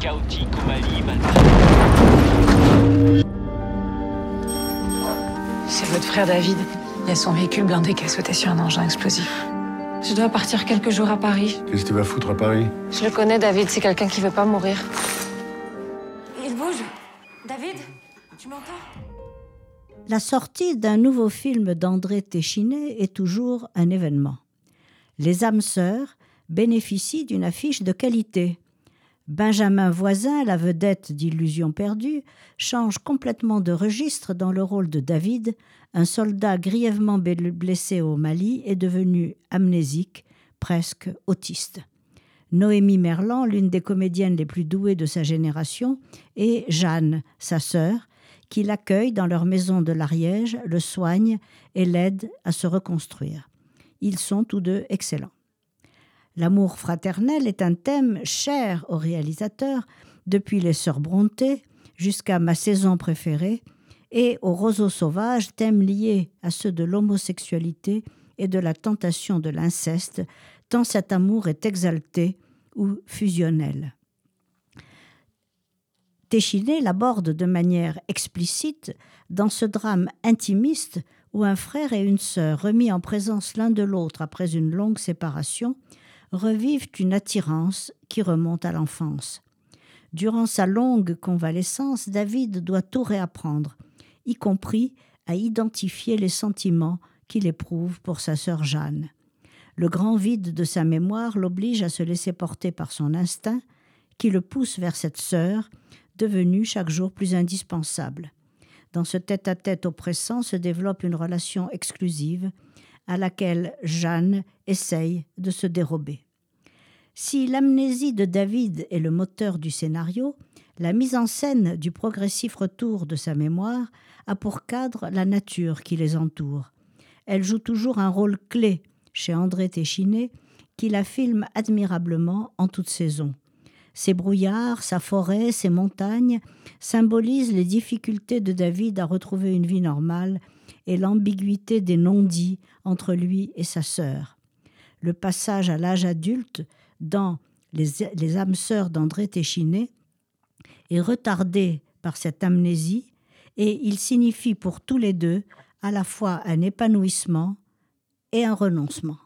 chaotique au Mali, C'est votre frère David. Il y a son véhicule blindé qui a sauté sur un engin explosif. Je dois partir quelques jours à Paris. Qu'est-ce que tu vas foutre à Paris Je le connais, David. C'est quelqu'un qui veut pas mourir. Il bouge. David, tu m'entends? La sortie d'un nouveau film d'André Téchiné est toujours un événement. Les âmes sœurs bénéficient d'une affiche de qualité. Benjamin Voisin, la vedette d'Illusions perdues, change complètement de registre dans le rôle de David, un soldat grièvement blessé au Mali est devenu amnésique, presque autiste. Noémie Merlan, l'une des comédiennes les plus douées de sa génération, et Jeanne, sa sœur, qui l'accueille dans leur maison de l'Ariège, le soigne et l'aide à se reconstruire. Ils sont tous deux excellents. L'amour fraternel est un thème cher au réalisateur depuis les Sœurs Brontë jusqu'à ma saison préférée et au roseau sauvage, thème lié à ceux de l'homosexualité et de la tentation de l'inceste, tant cet amour est exalté ou fusionnel. Téchiné l'aborde de manière explicite dans ce drame intimiste où un frère et une sœur, remis en présence l'un de l'autre après une longue séparation, revivent une attirance qui remonte à l'enfance. Durant sa longue convalescence, David doit tout réapprendre, y compris à identifier les sentiments qu'il éprouve pour sa sœur Jeanne. Le grand vide de sa mémoire l'oblige à se laisser porter par son instinct, qui le pousse vers cette sœur, devenue chaque jour plus indispensable. Dans ce tête-à-tête oppressant se développe une relation exclusive à laquelle Jeanne essaye de se dérober. Si l'amnésie de David est le moteur du scénario, la mise en scène du progressif retour de sa mémoire a pour cadre la nature qui les entoure. Elle joue toujours un rôle clé chez André Téchiné, qui la filme admirablement en toute saison. Ses brouillards, sa forêt, ses montagnes symbolisent les difficultés de David à retrouver une vie normale et l'ambiguïté des non-dits entre lui et sa sœur. Le passage à l'âge adulte dans Les, les âmes sœurs d'André Téchiné est retardé par cette amnésie et il signifie pour tous les deux à la fois un épanouissement et un renoncement.